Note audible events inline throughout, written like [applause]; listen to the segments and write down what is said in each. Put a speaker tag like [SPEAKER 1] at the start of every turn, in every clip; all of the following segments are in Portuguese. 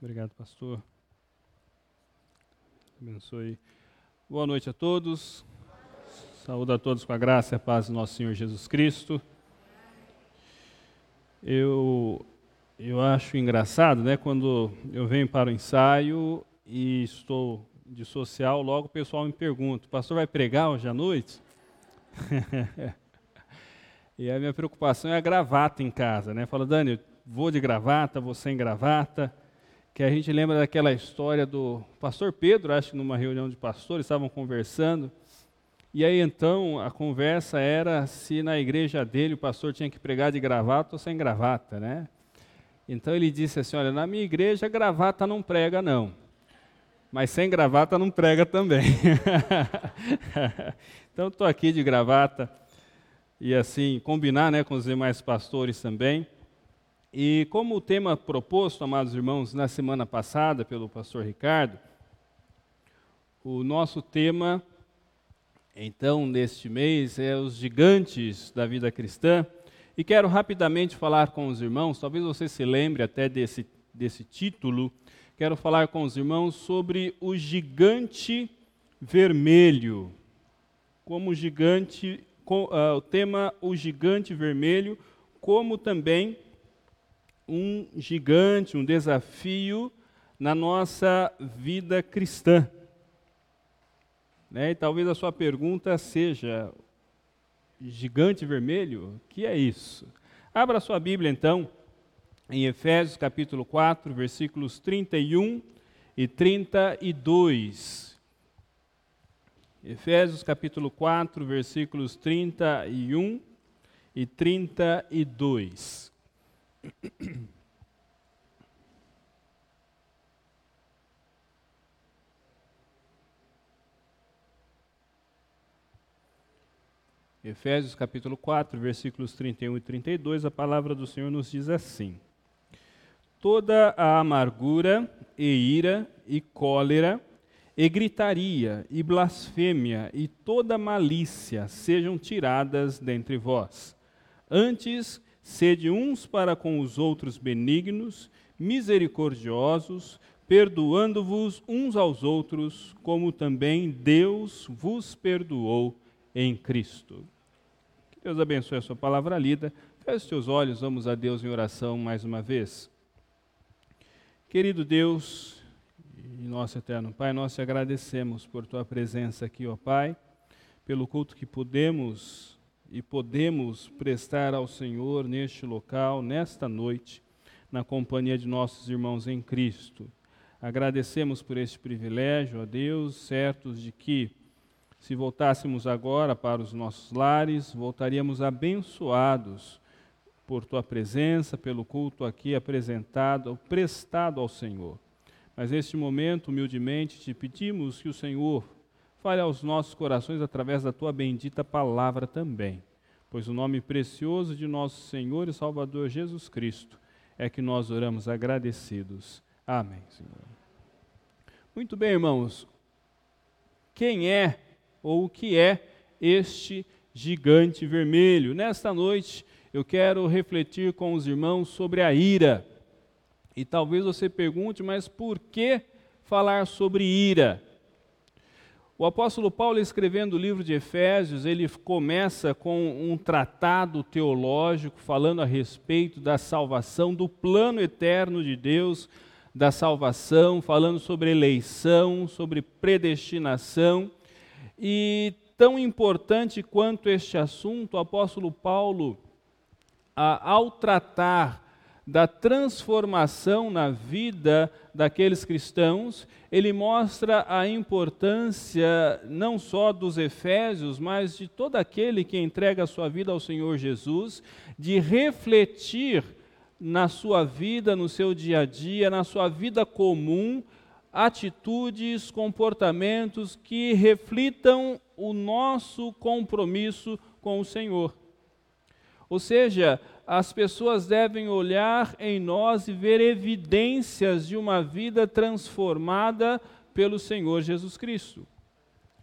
[SPEAKER 1] Obrigado, pastor. Abençoe. Boa noite a todos. Saúde a todos com a graça e a paz do nosso Senhor Jesus Cristo. Eu, eu acho engraçado, né, quando eu venho para o ensaio e estou de social, logo o pessoal me pergunta: Pastor, vai pregar hoje à noite? [laughs] e a minha preocupação é a gravata em casa, né? Fala, Dani, vou de gravata, vou sem gravata que a gente lembra daquela história do pastor Pedro, acho que numa reunião de pastores, estavam conversando, e aí então a conversa era se na igreja dele o pastor tinha que pregar de gravata ou sem gravata, né? Então ele disse assim: Olha, na minha igreja gravata não prega, não, mas sem gravata não prega também. [laughs] então estou aqui de gravata e assim combinar né, com os demais pastores também. E como o tema proposto, amados irmãos, na semana passada pelo pastor Ricardo, o nosso tema, então, neste mês, é os gigantes da vida cristã. E quero rapidamente falar com os irmãos, talvez você se lembre até desse, desse título, quero falar com os irmãos sobre o gigante vermelho. Como gigante, com, uh, o tema o gigante vermelho, como também um gigante, um desafio na nossa vida cristã. Né? E talvez a sua pergunta seja: gigante vermelho? Que é isso? Abra sua Bíblia então, em Efésios capítulo 4, versículos 31 e 32. Efésios capítulo 4, versículos 31 e 32. [coughs] Efésios capítulo 4, versículos 31 e 32, a palavra do Senhor nos diz assim: Toda a amargura e ira e cólera e gritaria e blasfêmia e toda malícia sejam tiradas dentre vós. Antes, Sede uns para com os outros benignos, misericordiosos, perdoando-vos uns aos outros, como também Deus vos perdoou em Cristo. Que Deus abençoe a sua palavra lida. Feche os teus olhos, vamos a Deus em oração mais uma vez. Querido Deus e nosso eterno Pai, nós te agradecemos por tua presença aqui, ó Pai, pelo culto que podemos e podemos prestar ao Senhor neste local, nesta noite, na companhia de nossos irmãos em Cristo. Agradecemos por este privilégio, a Deus, certos de que, se voltássemos agora para os nossos lares, voltaríamos abençoados por tua presença, pelo culto aqui apresentado, prestado ao Senhor. Mas neste momento, humildemente, te pedimos que o Senhor Fale aos nossos corações através da tua bendita palavra também, pois o nome precioso de nosso Senhor e Salvador Jesus Cristo é que nós oramos agradecidos. Amém, Senhor. Muito bem, irmãos. Quem é ou o que é este gigante vermelho? Nesta noite eu quero refletir com os irmãos sobre a ira. E talvez você pergunte, mas por que falar sobre ira? O apóstolo Paulo, escrevendo o livro de Efésios, ele começa com um tratado teológico falando a respeito da salvação, do plano eterno de Deus da salvação, falando sobre eleição, sobre predestinação. E tão importante quanto este assunto, o apóstolo Paulo, ao tratar da transformação na vida daqueles cristãos, ele mostra a importância não só dos Efésios, mas de todo aquele que entrega a sua vida ao Senhor Jesus, de refletir na sua vida, no seu dia a dia, na sua vida comum, atitudes, comportamentos que reflitam o nosso compromisso com o Senhor. Ou seja, as pessoas devem olhar em nós e ver evidências de uma vida transformada pelo Senhor Jesus Cristo.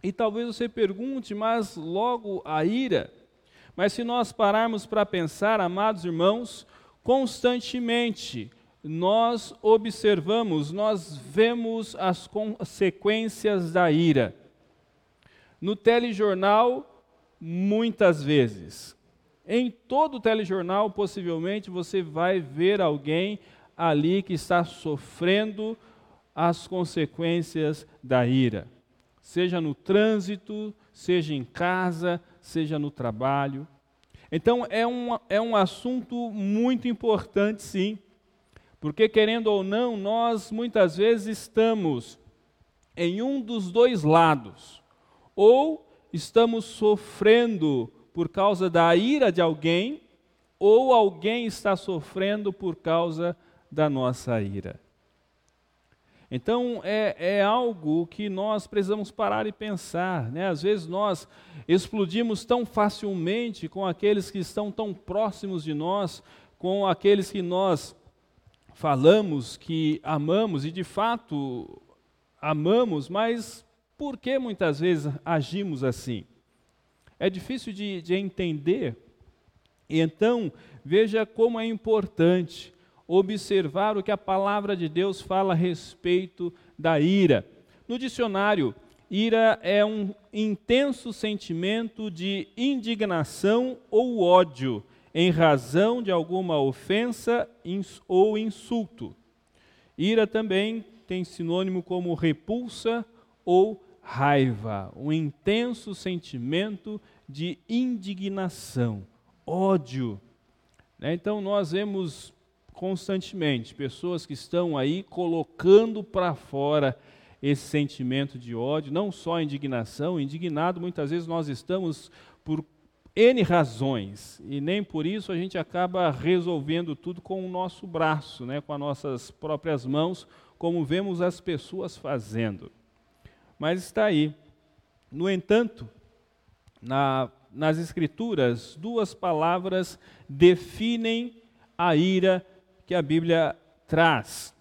[SPEAKER 1] E talvez você pergunte, mas logo a ira? Mas se nós pararmos para pensar, amados irmãos, constantemente nós observamos, nós vemos as consequências da ira. No telejornal, muitas vezes. Em todo o telejornal, possivelmente, você vai ver alguém ali que está sofrendo as consequências da ira, seja no trânsito, seja em casa, seja no trabalho. Então, é um, é um assunto muito importante, sim, porque, querendo ou não, nós muitas vezes estamos em um dos dois lados, ou estamos sofrendo por causa da ira de alguém, ou alguém está sofrendo por causa da nossa ira. Então é, é, algo que nós precisamos parar e pensar. Né? Às vezes nós explodimos tão facilmente com aqueles que estão tão próximos de nós, com aqueles que nós falamos que amamos e de fato amamos, mas por que muitas vezes agimos assim? É difícil de, de entender. Então, veja como é importante observar o que a palavra de Deus fala a respeito da ira. No dicionário, ira é um intenso sentimento de indignação ou ódio em razão de alguma ofensa ou insulto. Ira também tem sinônimo como repulsa ou raiva, um intenso sentimento de indignação, ódio. Né? Então, nós vemos constantemente pessoas que estão aí colocando para fora esse sentimento de ódio, não só indignação, indignado muitas vezes nós estamos por N razões, e nem por isso a gente acaba resolvendo tudo com o nosso braço, né, com as nossas próprias mãos, como vemos as pessoas fazendo. Mas está aí. No entanto, na, nas Escrituras, duas palavras definem a ira que a Bíblia traz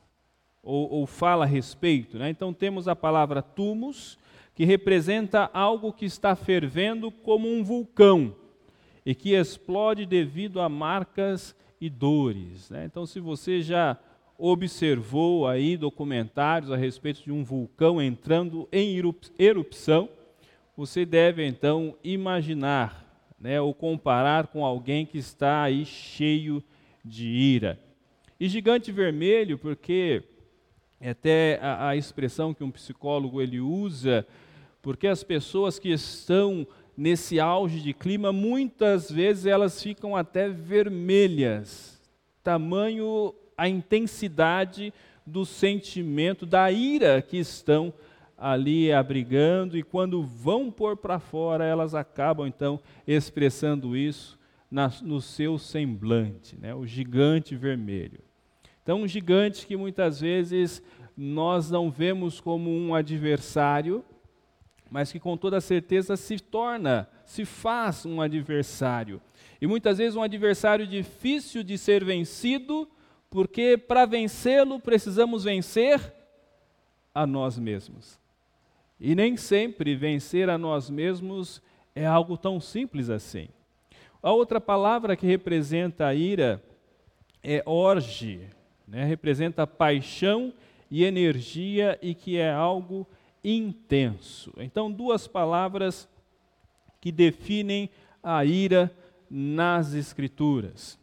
[SPEAKER 1] ou, ou fala a respeito. Né? Então temos a palavra tumus, que representa algo que está fervendo como um vulcão e que explode devido a marcas e dores. Né? Então, se você já observou aí documentários a respeito de um vulcão entrando em erupção, você deve então imaginar, né, ou comparar com alguém que está aí cheio de ira. E gigante vermelho, porque é até a, a expressão que um psicólogo ele usa, porque as pessoas que estão nesse auge de clima, muitas vezes elas ficam até vermelhas, tamanho a intensidade do sentimento, da ira que estão ali abrigando, e quando vão pôr para fora, elas acabam então expressando isso na, no seu semblante, né? o gigante vermelho. Então, um gigante que muitas vezes nós não vemos como um adversário, mas que com toda certeza se torna, se faz um adversário. E muitas vezes um adversário difícil de ser vencido, porque para vencê-lo precisamos vencer a nós mesmos. E nem sempre vencer a nós mesmos é algo tão simples assim. A outra palavra que representa a ira é orge, né, representa paixão e energia e que é algo intenso. Então, duas palavras que definem a ira nas Escrituras.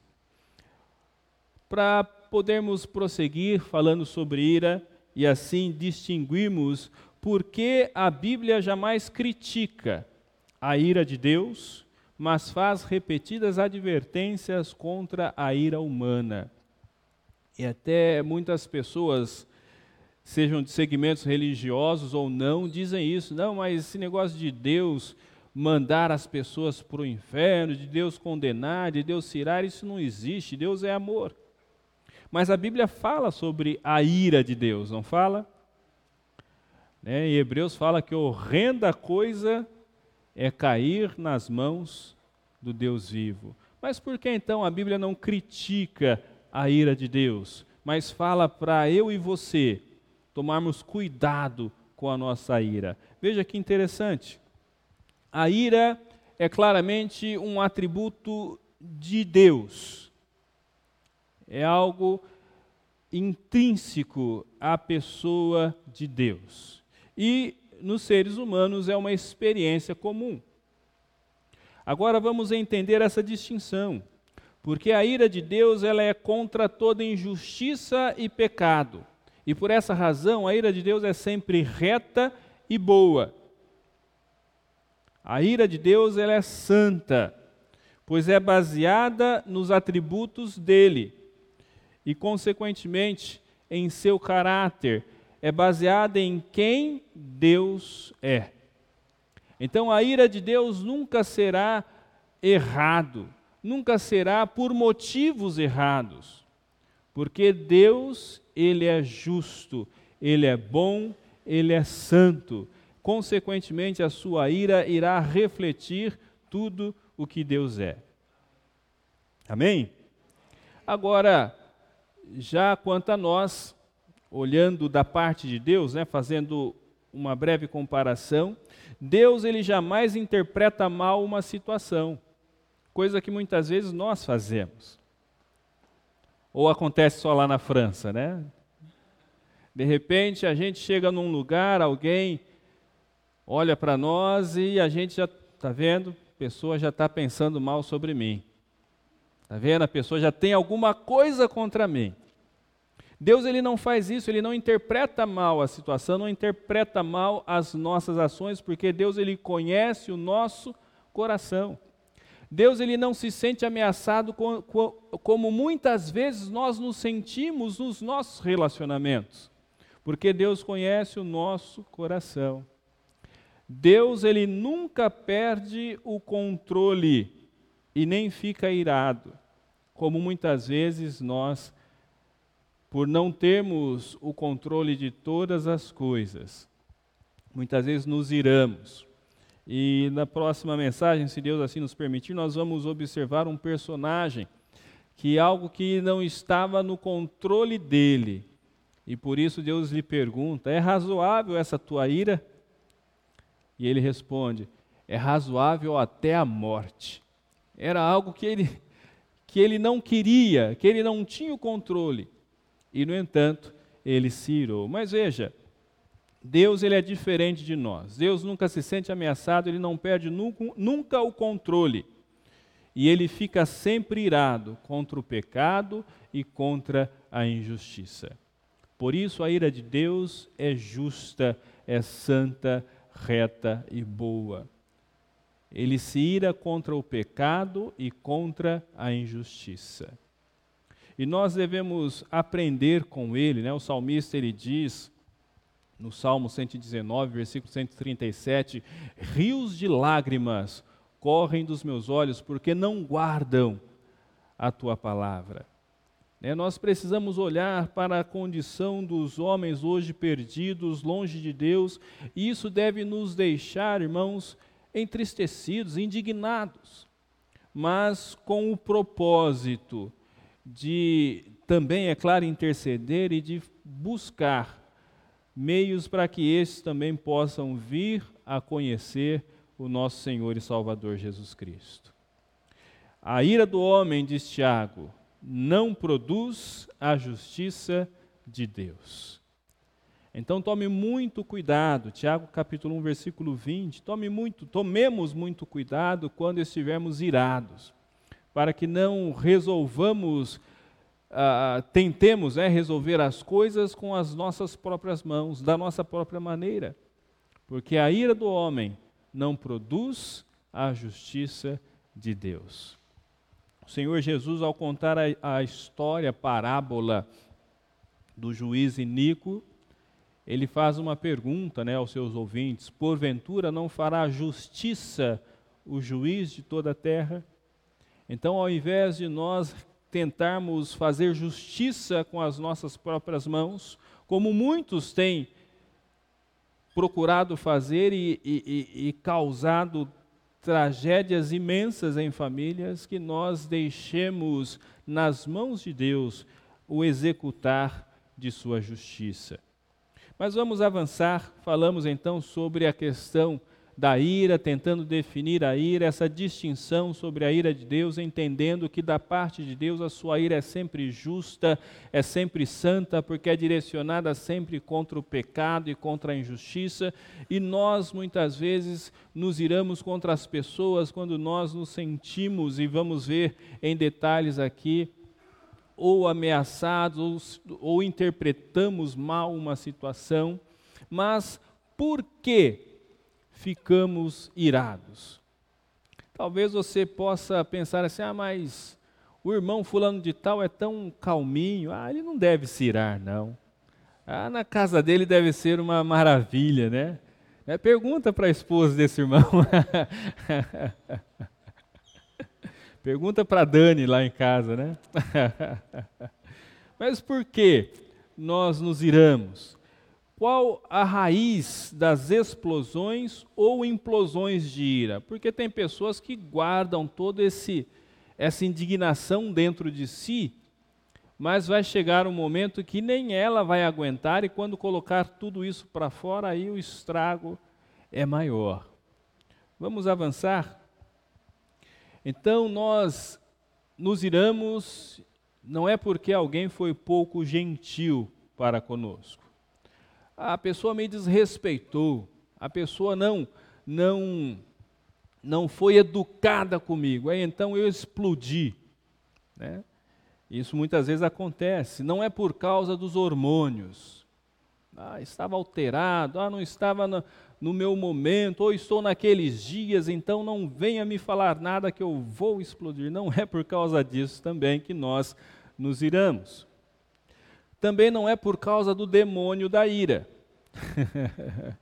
[SPEAKER 1] Para podermos prosseguir falando sobre ira e assim distinguirmos por que a Bíblia jamais critica a ira de Deus, mas faz repetidas advertências contra a ira humana. E até muitas pessoas, sejam de segmentos religiosos ou não, dizem isso. Não, mas esse negócio de Deus mandar as pessoas para o inferno, de Deus condenar, de Deus tirar, isso não existe. Deus é amor. Mas a Bíblia fala sobre a ira de Deus, não fala? Né? Em Hebreus fala que horrenda coisa é cair nas mãos do Deus vivo. Mas por que então a Bíblia não critica a ira de Deus, mas fala para eu e você tomarmos cuidado com a nossa ira. Veja que interessante. A ira é claramente um atributo de Deus. É algo intrínseco à pessoa de Deus. E nos seres humanos é uma experiência comum. Agora vamos entender essa distinção, porque a ira de Deus ela é contra toda injustiça e pecado. E por essa razão a ira de Deus é sempre reta e boa. A ira de Deus ela é santa, pois é baseada nos atributos dele e consequentemente em seu caráter, é baseada em quem Deus é. Então a ira de Deus nunca será errado, nunca será por motivos errados. Porque Deus, ele é justo, ele é bom, ele é santo. Consequentemente, a sua ira irá refletir tudo o que Deus é. Amém? Agora, já quanto a nós, olhando da parte de Deus, né, fazendo uma breve comparação, Deus ele jamais interpreta mal uma situação, coisa que muitas vezes nós fazemos. Ou acontece só lá na França, né? De repente a gente chega num lugar, alguém olha para nós e a gente já está vendo, a pessoa já está pensando mal sobre mim. Está vendo? A pessoa já tem alguma coisa contra mim. Deus ele não faz isso, ele não interpreta mal a situação, não interpreta mal as nossas ações, porque Deus ele conhece o nosso coração. Deus ele não se sente ameaçado com, com, como muitas vezes nós nos sentimos nos nossos relacionamentos, porque Deus conhece o nosso coração. Deus ele nunca perde o controle e nem fica irado, como muitas vezes nós, por não termos o controle de todas as coisas, muitas vezes nos iramos. E na próxima mensagem, se Deus assim nos permitir, nós vamos observar um personagem que é algo que não estava no controle dele. E por isso Deus lhe pergunta: É razoável essa tua ira? E ele responde: É razoável até a morte. Era algo que ele, que ele não queria, que ele não tinha o controle. E, no entanto, ele se irou. Mas veja, Deus ele é diferente de nós. Deus nunca se sente ameaçado, ele não perde nunca, nunca o controle. E ele fica sempre irado contra o pecado e contra a injustiça. Por isso a ira de Deus é justa, é santa, reta e boa. Ele se ira contra o pecado e contra a injustiça. E nós devemos aprender com ele, né? O salmista ele diz no Salmo 119, versículo 137, rios de lágrimas correm dos meus olhos porque não guardam a tua palavra. É, nós precisamos olhar para a condição dos homens hoje perdidos, longe de Deus, e isso deve nos deixar, irmãos, entristecidos, indignados, mas com o propósito de também, é claro, interceder e de buscar meios para que estes também possam vir a conhecer o nosso Senhor e Salvador Jesus Cristo. A ira do homem, diz Tiago, não produz a justiça de Deus. Então tome muito cuidado, Tiago capítulo 1, versículo 20, tome muito, tomemos muito cuidado quando estivermos irados, para que não resolvamos ah, tentemos né, resolver as coisas com as nossas próprias mãos, da nossa própria maneira. Porque a ira do homem não produz a justiça de Deus. O Senhor Jesus, ao contar a, a história, a parábola do juiz iníquo, ele faz uma pergunta né, aos seus ouvintes: porventura não fará justiça o juiz de toda a terra? Então, ao invés de nós tentarmos fazer justiça com as nossas próprias mãos, como muitos têm procurado fazer e, e, e causado tragédias imensas em famílias, que nós deixemos nas mãos de Deus o executar de sua justiça. Mas vamos avançar, falamos então sobre a questão da ira, tentando definir a ira, essa distinção sobre a ira de Deus, entendendo que da parte de Deus a sua ira é sempre justa, é sempre santa, porque é direcionada sempre contra o pecado e contra a injustiça, e nós muitas vezes nos iramos contra as pessoas quando nós nos sentimos, e vamos ver em detalhes aqui, ou ameaçados, ou, ou interpretamos mal uma situação, mas por que ficamos irados. Talvez você possa pensar assim: ah, mas o irmão fulano de tal é tão calminho, ah, ele não deve se irar, não. Ah, na casa dele deve ser uma maravilha, né? É, pergunta para a esposa desse irmão. [laughs] pergunta para Dani lá em casa, né? [laughs] Mas por que nós nos iramos? Qual a raiz das explosões ou implosões de ira? Porque tem pessoas que guardam toda essa indignação dentro de si, mas vai chegar um momento que nem ela vai aguentar e quando colocar tudo isso para fora, aí o estrago é maior. Vamos avançar? Então nós nos iramos não é porque alguém foi pouco gentil para conosco a pessoa me desrespeitou, a pessoa não não não foi educada comigo, aí então eu explodi, né? Isso muitas vezes acontece, não é por causa dos hormônios. Ah, estava alterado, ah, não estava no, no meu momento, ou estou naqueles dias, então não venha me falar nada que eu vou explodir. Não é por causa disso também que nós nos iramos também não é por causa do demônio da ira. [laughs]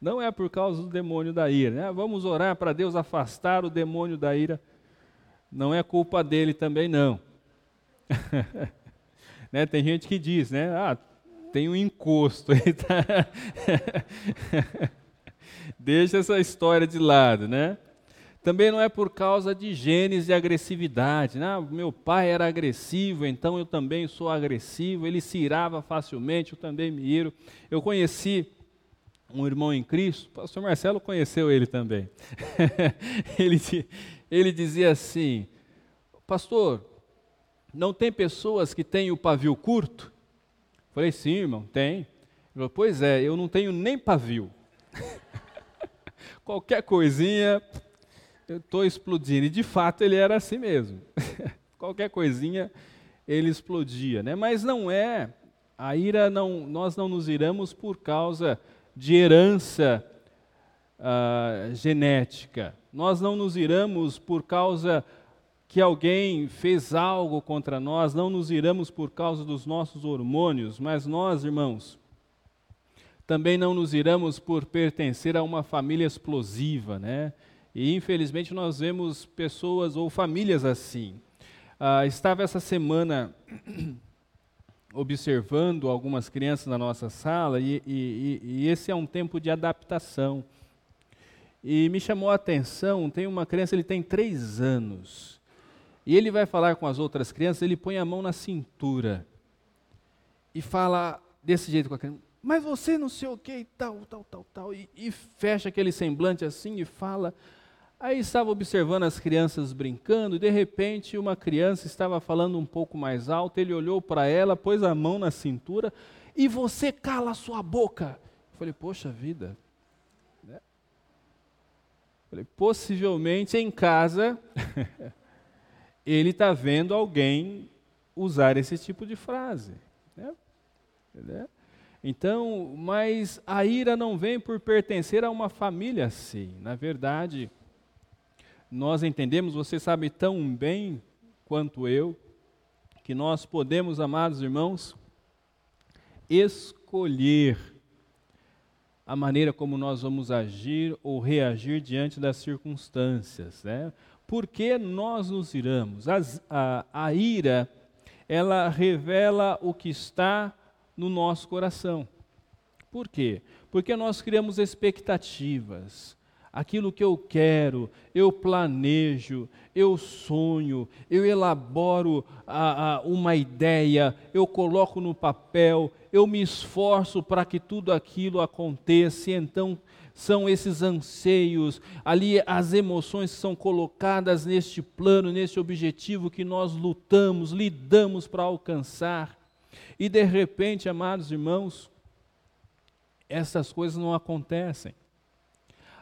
[SPEAKER 1] não é por causa do demônio da ira. Né? Vamos orar para Deus afastar o demônio da ira. Não é culpa dele também, não. [laughs] né? Tem gente que diz, né? Ah, tem um encosto. Tá [laughs] Deixa essa história de lado, né? Também não é por causa de genes de agressividade. Né? Meu pai era agressivo, então eu também sou agressivo. Ele se irava facilmente, eu também me iro. Eu conheci um irmão em Cristo, o pastor Marcelo conheceu ele também. [laughs] ele, ele dizia assim: Pastor, não tem pessoas que têm o pavio curto? Falei, sim, irmão, tem. Ele falou, pois é, eu não tenho nem pavio. [laughs] Qualquer coisinha, eu estou explodindo. E de fato ele era assim mesmo. [laughs] Qualquer coisinha ele explodia, né? Mas não é a ira não, nós não nos iramos por causa de herança uh, genética. Nós não nos iramos por causa que alguém fez algo contra nós, não nos iramos por causa dos nossos hormônios, mas nós, irmãos, também não nos iramos por pertencer a uma família explosiva, né? E infelizmente nós vemos pessoas ou famílias assim. Ah, estava essa semana [clears throat] observando algumas crianças na nossa sala e, e, e, esse é um tempo de adaptação. E me chamou a atenção, tem uma criança, ele tem três anos, e ele vai falar com as outras crianças, ele põe a mão na cintura e fala desse jeito com a criança, mas você não sei o que e tal, tal, tal, tal, e, e fecha aquele semblante assim e fala, Aí estava observando as crianças brincando, e de repente uma criança estava falando um pouco mais alto, ele olhou para ela, pôs a mão na cintura, e você cala a sua boca. Eu falei, poxa vida. Né? Falei, possivelmente em casa, [laughs] ele está vendo alguém usar esse tipo de frase. Né? né? Então, mas a ira não vem por pertencer a uma família assim. Na verdade, nós entendemos, você sabe tão bem quanto eu, que nós podemos, amados irmãos, escolher a maneira como nós vamos agir ou reagir diante das circunstâncias. Né? Por que nós nos iramos? As, a, a ira, ela revela o que está no nosso coração. Por quê? Porque nós criamos expectativas aquilo que eu quero, eu planejo, eu sonho, eu elaboro a, a, uma ideia, eu coloco no papel, eu me esforço para que tudo aquilo aconteça, e então são esses anseios, ali as emoções que são colocadas neste plano, neste objetivo que nós lutamos, lidamos para alcançar. E de repente, amados irmãos, essas coisas não acontecem.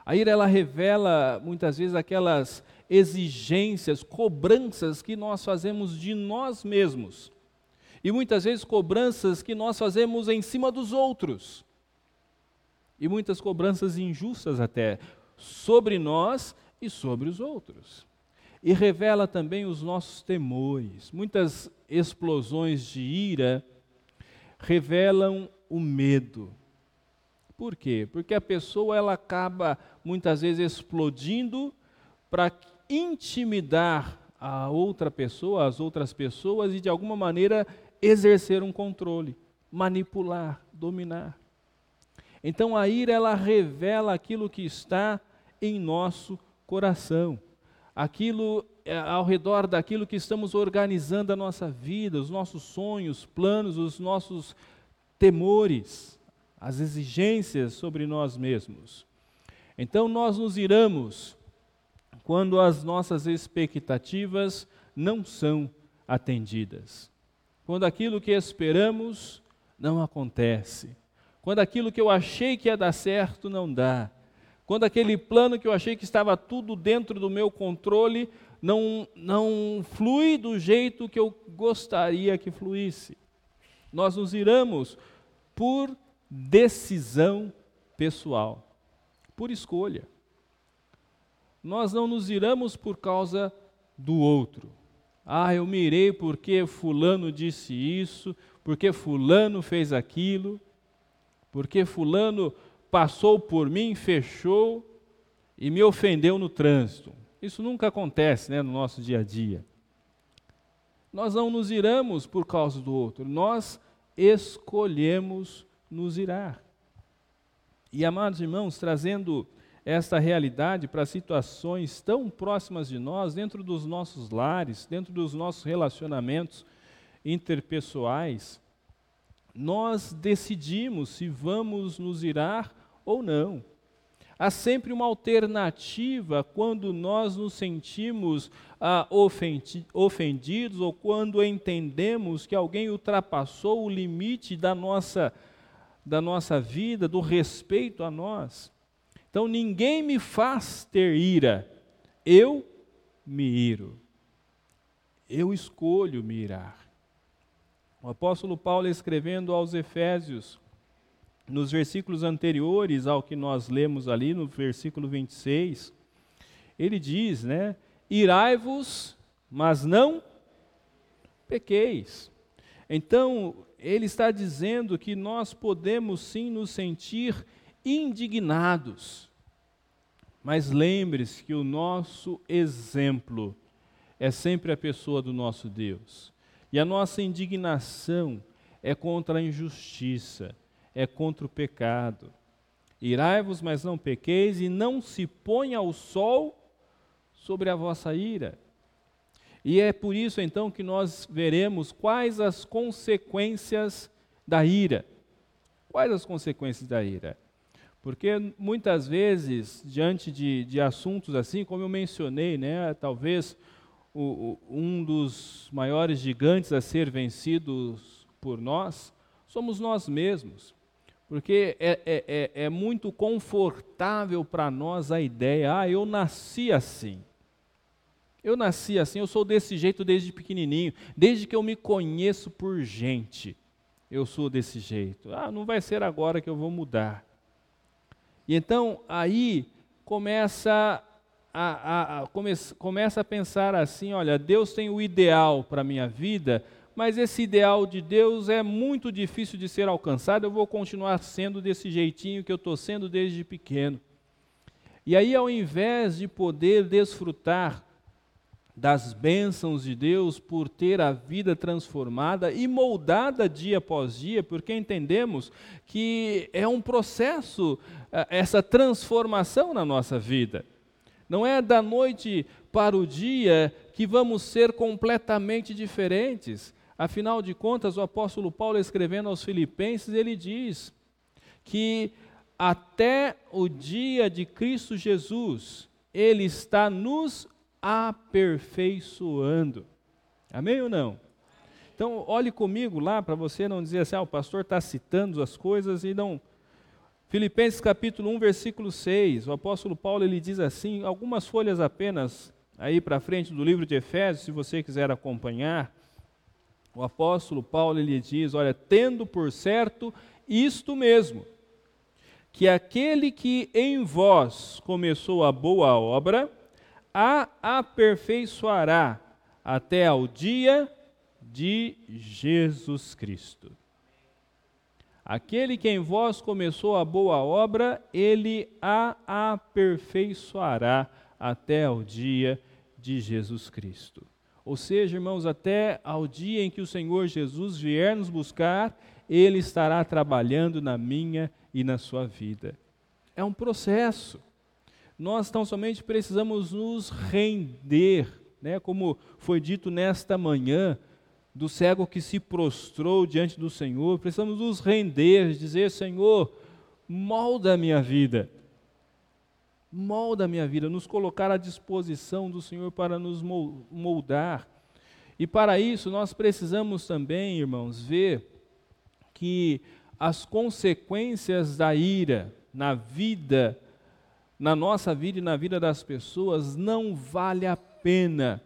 [SPEAKER 1] A ira ela revela muitas vezes aquelas exigências, cobranças que nós fazemos de nós mesmos. E muitas vezes cobranças que nós fazemos em cima dos outros. E muitas cobranças injustas até sobre nós e sobre os outros. E revela também os nossos temores. Muitas explosões de ira revelam o medo por quê? Porque a pessoa ela acaba muitas vezes explodindo para intimidar a outra pessoa, as outras pessoas e de alguma maneira exercer um controle, manipular, dominar. Então a ira ela revela aquilo que está em nosso coração, aquilo é, ao redor daquilo que estamos organizando a nossa vida, os nossos sonhos, planos, os nossos temores as exigências sobre nós mesmos. Então nós nos iramos quando as nossas expectativas não são atendidas. Quando aquilo que esperamos não acontece. Quando aquilo que eu achei que ia dar certo não dá. Quando aquele plano que eu achei que estava tudo dentro do meu controle não, não flui do jeito que eu gostaria que fluísse. Nós nos iramos por decisão pessoal, por escolha. Nós não nos iramos por causa do outro. Ah, eu me irei porque Fulano disse isso, porque Fulano fez aquilo, porque Fulano passou por mim, fechou e me ofendeu no trânsito. Isso nunca acontece né, no nosso dia a dia. Nós não nos iramos por causa do outro, nós escolhemos nos irá. E amados irmãos, trazendo esta realidade para situações tão próximas de nós, dentro dos nossos lares, dentro dos nossos relacionamentos interpessoais, nós decidimos se vamos nos irar ou não. Há sempre uma alternativa quando nós nos sentimos ah, ofendi ofendidos ou quando entendemos que alguém ultrapassou o limite da nossa da nossa vida, do respeito a nós. Então ninguém me faz ter ira, eu me iro. Eu escolho me irar. O apóstolo Paulo escrevendo aos Efésios, nos versículos anteriores ao que nós lemos ali, no versículo 26, ele diz, né? Irai-vos, mas não pequeis. Então, ele está dizendo que nós podemos sim nos sentir indignados. Mas lembre-se que o nosso exemplo é sempre a pessoa do nosso Deus. E a nossa indignação é contra a injustiça, é contra o pecado. Irai-vos, mas não pequeis, e não se ponha o sol sobre a vossa ira. E é por isso então que nós veremos quais as consequências da ira. Quais as consequências da ira? Porque muitas vezes, diante de, de assuntos assim, como eu mencionei, né, talvez o, o, um dos maiores gigantes a ser vencidos por nós, somos nós mesmos. Porque é, é, é, é muito confortável para nós a ideia, ah, eu nasci assim. Eu nasci assim, eu sou desse jeito desde pequenininho, desde que eu me conheço por gente. Eu sou desse jeito. Ah, não vai ser agora que eu vou mudar. E então aí começa a, a, a come, começa a pensar assim: olha, Deus tem o ideal para a minha vida, mas esse ideal de Deus é muito difícil de ser alcançado, eu vou continuar sendo desse jeitinho que eu estou sendo desde pequeno. E aí, ao invés de poder desfrutar das bênçãos de Deus por ter a vida transformada e moldada dia após dia, porque entendemos que é um processo, eh, essa transformação na nossa vida. Não é da noite para o dia que vamos ser completamente diferentes. Afinal de contas, o apóstolo Paulo, escrevendo aos Filipenses, ele diz que até o dia de Cristo Jesus, Ele está nos aperfeiçoando. Amém ou não? Então, olhe comigo lá para você não dizer assim, ah, o pastor está citando as coisas e não. Filipenses capítulo 1, versículo 6, o apóstolo Paulo ele diz assim, algumas folhas apenas aí para frente do livro de Efésios, se você quiser acompanhar, o apóstolo Paulo ele diz, olha, tendo por certo isto mesmo, que aquele que em vós começou a boa obra, a aperfeiçoará até ao dia de Jesus Cristo. Aquele que em vós começou a boa obra, ele a aperfeiçoará até ao dia de Jesus Cristo. Ou seja, irmãos, até ao dia em que o Senhor Jesus vier nos buscar, ele estará trabalhando na minha e na sua vida. É um processo. Nós tão somente precisamos nos render, né? como foi dito nesta manhã, do cego que se prostrou diante do Senhor, precisamos nos render, dizer: Senhor, molda a minha vida, molda a minha vida, nos colocar à disposição do Senhor para nos moldar. E para isso nós precisamos também, irmãos, ver que as consequências da ira na vida, na nossa vida e na vida das pessoas, não vale a pena.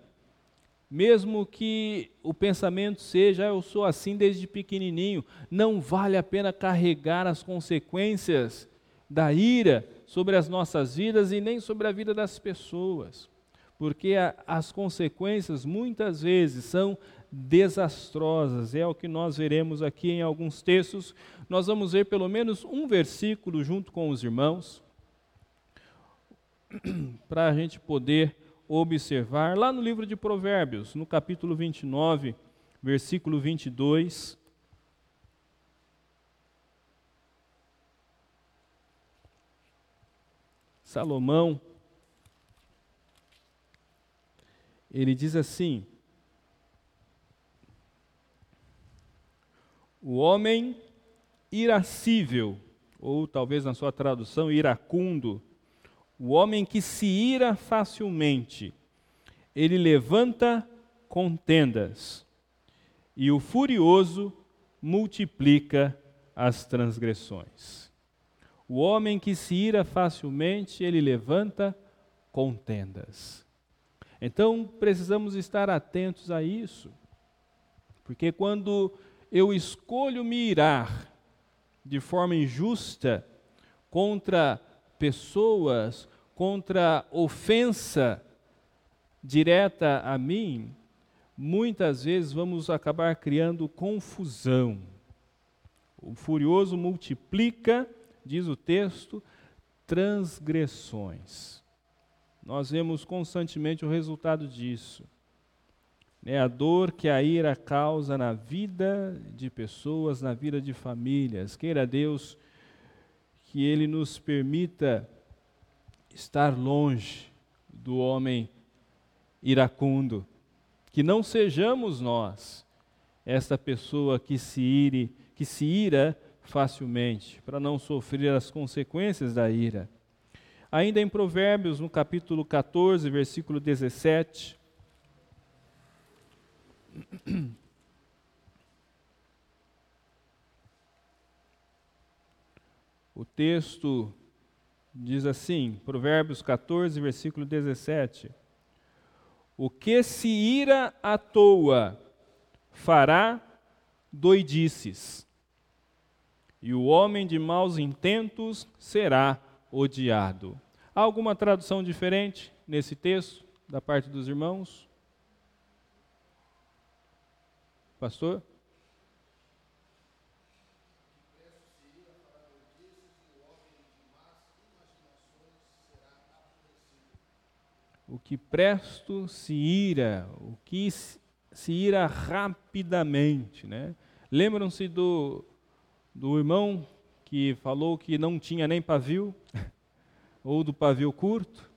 [SPEAKER 1] Mesmo que o pensamento seja, ah, eu sou assim desde pequenininho, não vale a pena carregar as consequências da ira sobre as nossas vidas e nem sobre a vida das pessoas, porque a, as consequências muitas vezes são desastrosas, é o que nós veremos aqui em alguns textos. Nós vamos ver pelo menos um versículo junto com os irmãos, [clears throat] para a gente poder observar lá no livro de Provérbios, no capítulo 29, versículo 22. Salomão, ele diz assim: O homem irascível, ou talvez na sua tradução, iracundo, o homem que se ira facilmente, ele levanta contendas, e o furioso multiplica as transgressões. O homem que se ira facilmente, ele levanta contendas. Então, precisamos estar atentos a isso, porque quando eu escolho me irar de forma injusta contra pessoas, contra ofensa direta a mim, muitas vezes vamos acabar criando confusão. O furioso multiplica, diz o texto, transgressões. Nós vemos constantemente o resultado disso. É a dor que a ira causa na vida de pessoas, na vida de famílias. Queira Deus que Ele nos permita estar longe do homem iracundo, que não sejamos nós esta pessoa que se ire, que se ira facilmente, para não sofrer as consequências da ira. Ainda em Provérbios, no capítulo 14, versículo 17, O texto diz assim, Provérbios 14, versículo 17: O que se ira à toa fará doidices, e o homem de maus intentos será odiado. Há alguma tradução diferente nesse texto, da parte dos irmãos? Pastor? O que presto se ira, o que se ira rapidamente. Né? Lembram-se do, do irmão que falou que não tinha nem pavio, [laughs] ou do pavio curto?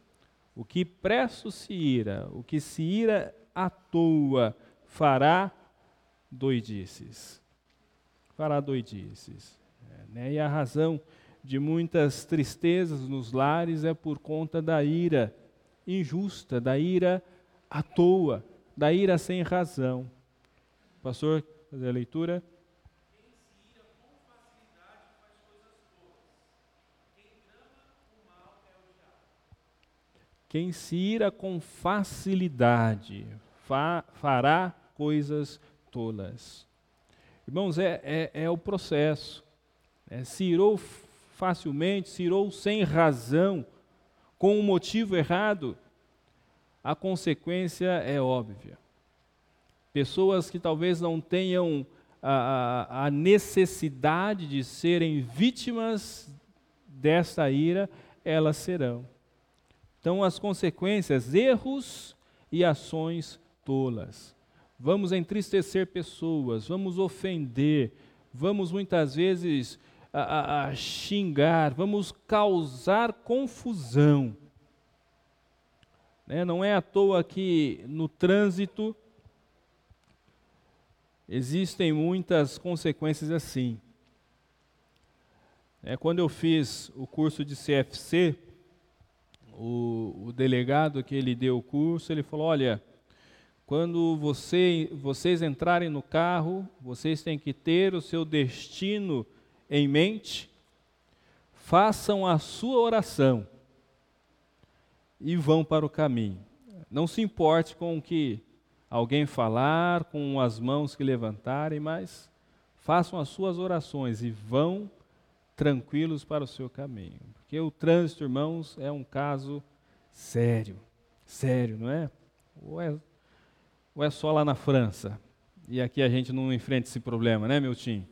[SPEAKER 1] O que presto se ira, o que se ira à toa, fará doidices. Fará doidices. É, né? E a razão de muitas tristezas nos lares é por conta da ira injusta, da ira à toa, da ira sem razão. Pastor, fazer a leitura. Quem se ira com facilidade fa fará coisas tolas. Irmãos, é, é, é o processo. É, se irou facilmente, se irou sem razão, com um motivo errado, a consequência é óbvia. Pessoas que talvez não tenham a, a, necessidade de serem vítimas dessa ira, elas serão. Então, as consequências, erros e ações tolas. Vamos entristecer pessoas, vamos ofender, vamos muitas vezes a, a xingar, vamos causar confusão. Né? Não é à toa que no trânsito existem muitas consequências assim. É, quando eu fiz o curso de CFC, o, o delegado que ele deu o curso, ele falou: olha, quando você, vocês entrarem no carro, vocês têm que ter o seu destino em mente, façam a sua oração e vão para o caminho. Não se importe com o que alguém falar, com as mãos que levantarem, mas façam as suas orações e vão tranquilos para o seu caminho. Porque o trânsito, irmãos, é um caso sério. Sério, não é? Ou é, ou é só lá na França? E aqui a gente não enfrenta esse problema, né, meu time?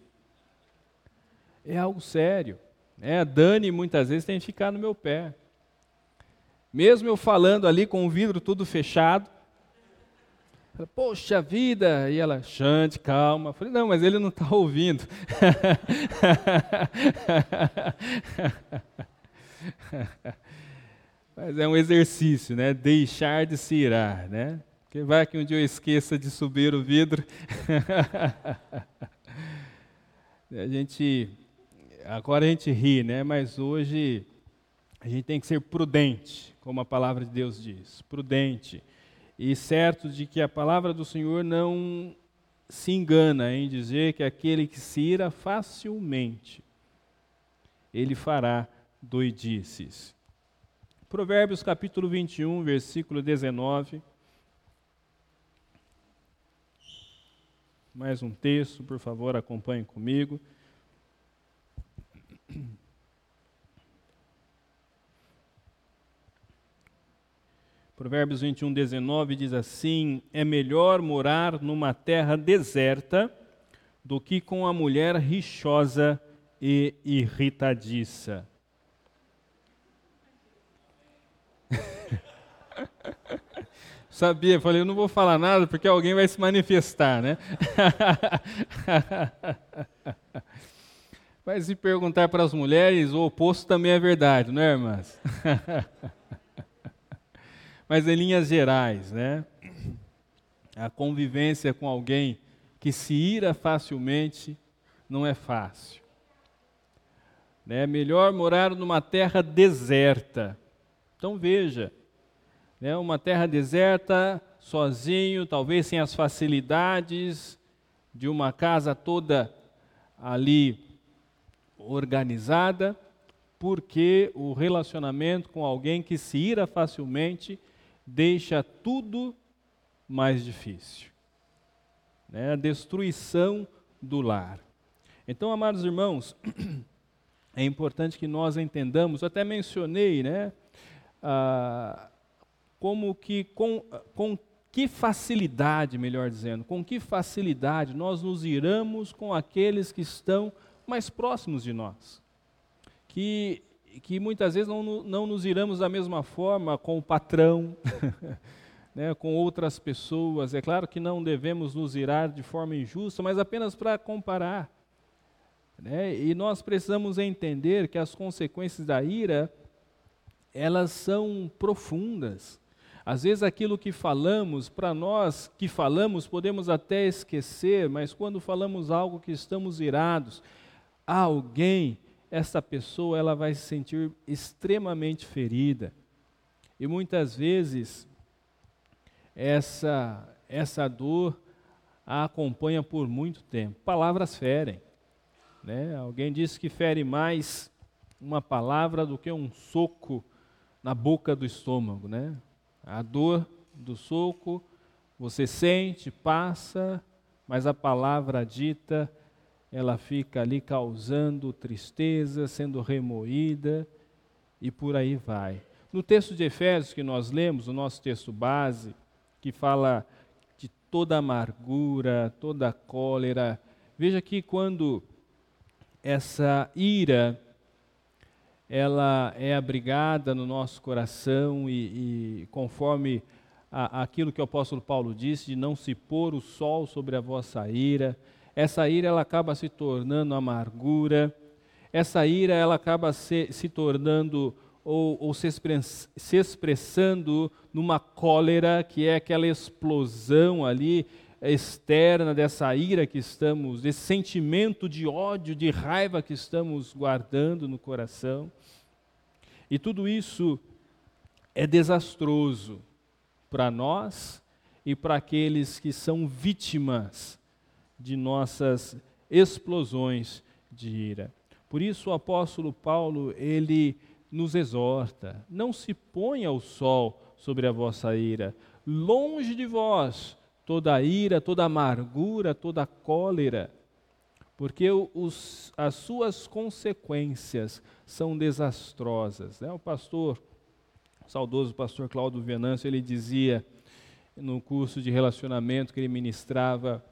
[SPEAKER 1] É algo sério. É, a Dani muitas vezes tem que ficar no meu pé. Mesmo eu falando ali com o vidro tudo fechado, ela, Poxa vida! E ela, Xande, calma. Eu falei, não, mas ele não está ouvindo. [laughs] mas é um exercício, né? Deixar de se irar, né? Porque vai que um dia eu esqueça de subir o vidro. [laughs] a gente agora a gente ri, né? Mas hoje a gente tem que ser prudente, como a palavra de Deus diz, prudente e certo de que a palavra do Senhor não se engana em dizer que aquele que se ira facilmente, ele fará doidices. Provérbios capítulo 21, versículo 19. Mais um texto, por favor, acompanhe comigo. [clears throat] Provérbios 21, 19 diz assim: É melhor morar numa terra deserta do que com a mulher rixosa e irritadiça. [laughs] Sabia, falei, eu não vou falar nada porque alguém vai se manifestar, né? [laughs] Mas se perguntar para as mulheres, o oposto também é verdade, não é, irmãs? [laughs] Mas em linhas gerais, né? A convivência com alguém que se ira facilmente não é fácil. É melhor morar numa terra deserta. Então veja, né, uma terra deserta, sozinho, talvez sem as facilidades de uma casa toda ali organizada, porque o relacionamento com alguém que se ira facilmente deixa tudo mais difícil. Né? A destruição do lar. Então, amados irmãos, [clears throat] é importante que nós entendamos, até mencionei, né? Ah, como que, com, com que facilidade, melhor dizendo, com que facilidade nós nos iramos com aqueles que estão mais próximos de nós. Que que muitas vezes não, não nos iramos da mesma forma com o patrão, [laughs] né, com outras pessoas. É claro que não devemos nos irar de forma injusta, mas apenas para comparar. Né? E nós precisamos entender que as consequências da ira, elas são profundas. Às vezes aquilo que falamos, para nós que falamos, podemos até esquecer, mas quando falamos algo que estamos irados, a alguém, essa pessoa ela vai se sentir extremamente ferida. E muitas vezes essa essa dor a acompanha por muito tempo. Palavras ferem. Né? Alguém disse que fere mais uma palavra do que um soco na boca do estômago. Né? A dor do soco você sente, passa, mas a palavra dita ela fica ali causando tristeza, sendo remoída e por aí vai. No texto de Efésios que nós lemos, o nosso texto base, que fala toda amargura, toda cólera. Veja que quando essa ira ela é abrigada no nosso coração e, e conforme a, aquilo que o apóstolo Paulo disse de não se pôr o sol sobre a vossa ira, essa ira ela acaba se tornando amargura, essa ira ela acaba se, se tornando ou, ou se, express, se expressando numa cólera, que é aquela explosão ali externa dessa ira que estamos, desse sentimento de ódio, de raiva que estamos guardando no coração. E tudo isso é desastroso para nós e para aqueles que são vítimas de nossas explosões de ira. Por isso o apóstolo Paulo, ele nos exorta: não se ponha o sol sobre a vossa ira, longe de vós toda a ira, toda a amargura, toda a cólera, porque os, as suas consequências são desastrosas. Né? O pastor, o saudoso pastor Cláudio Venâncio, ele dizia no curso de relacionamento que ele ministrava,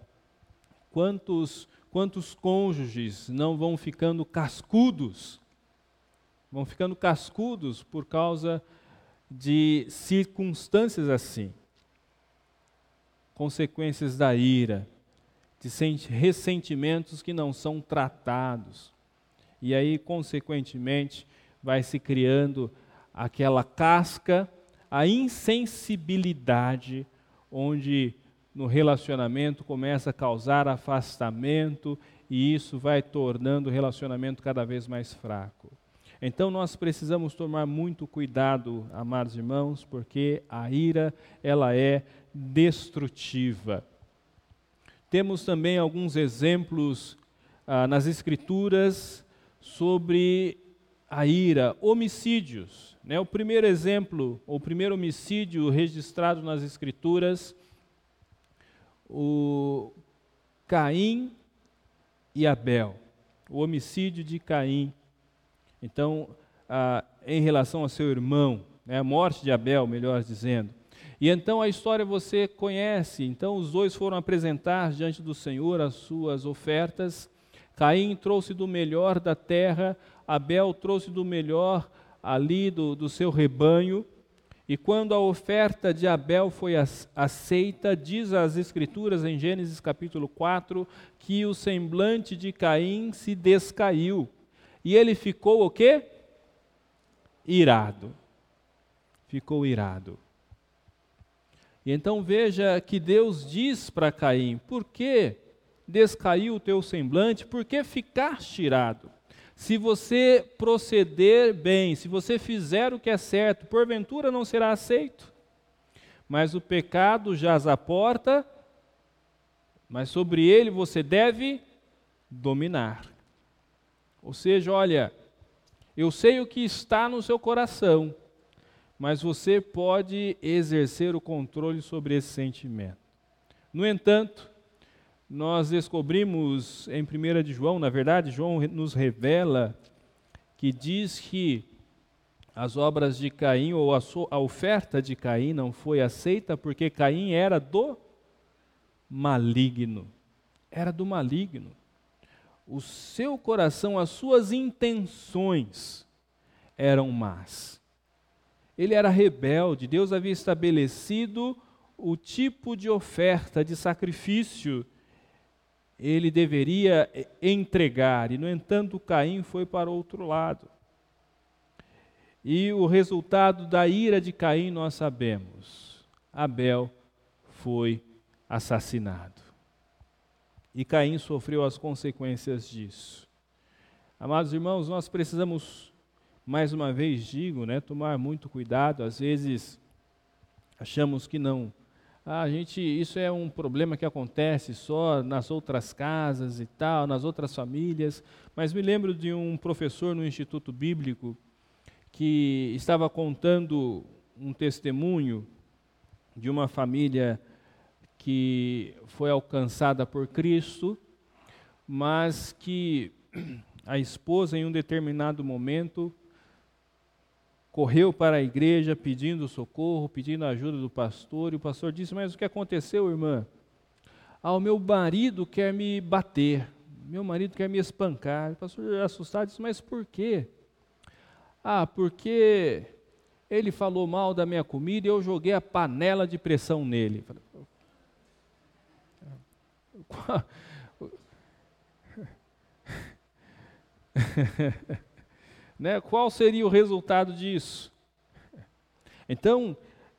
[SPEAKER 1] quantos, quantos cônjuges não vão ficando cascudos vão ficando cascudos por causa de circunstâncias assim. Consequências da ira, de ressentimentos que não são tratados. E aí, consequentemente, vai se criando aquela casca, a insensibilidade, onde no relacionamento começa a causar afastamento e isso vai tornando o relacionamento cada vez mais fraco. Então nós precisamos tomar muito cuidado, amados irmãos, porque a ira ela é destrutiva. Temos também alguns exemplos ah, nas escrituras sobre a ira, homicídios. Né? O primeiro exemplo, o primeiro homicídio registrado nas escrituras, o Caim e Abel, o homicídio de Caim então, ah, em relação ao seu irmão, né, a morte de Abel, melhor dizendo. E então a história você conhece. Então os dois foram apresentar diante do Senhor as suas ofertas. Caim trouxe do melhor da terra, Abel trouxe do melhor ali do, do seu rebanho. E quando a oferta de Abel foi aceita, diz as Escrituras em Gênesis capítulo 4 que o semblante de Caim se descaiu. E ele ficou o quê? Irado. Ficou irado. E então veja que Deus diz para Caim: Por que descaiu o teu semblante? Por que ficaste irado? Se você proceder bem, se você fizer o que é certo, porventura não será aceito. Mas o pecado jaz à porta, mas sobre ele você deve dominar. Ou seja, olha, eu sei o que está no seu coração, mas você pode exercer o controle sobre esse sentimento. No entanto, nós descobrimos em 1 de João, na verdade, João nos revela que diz que as obras de Caim ou a, a oferta de Caim não foi aceita porque Caim era do maligno. Era do maligno o seu coração, as suas intenções eram más. Ele era rebelde, Deus havia estabelecido o tipo de oferta, de sacrifício ele deveria entregar, e no entanto Caim foi para outro lado. E o resultado da ira de Caim nós sabemos: Abel foi assassinado. E Caim sofreu as consequências disso. Amados irmãos, nós precisamos, mais uma vez digo, né, tomar muito cuidado. Às vezes achamos que não. Ah, a gente, isso é um problema que acontece só nas outras casas e tal, nas outras famílias. Mas me lembro de um professor no Instituto Bíblico que estava contando um testemunho de uma família que foi alcançada por Cristo, mas que [clears throat] a esposa, em um determinado momento, correu para a igreja pedindo socorro, pedindo a ajuda do pastor, e o pastor disse: Mas o que aconteceu, irmã? Ah, o meu marido quer me bater, meu marido quer me espancar. O pastor, assustado, disse: Mas por quê? Ah, porque ele falou mal da minha comida e eu joguei a panela de pressão nele. [laughs] [laughs] né? Qual seria o resultado disso? Então,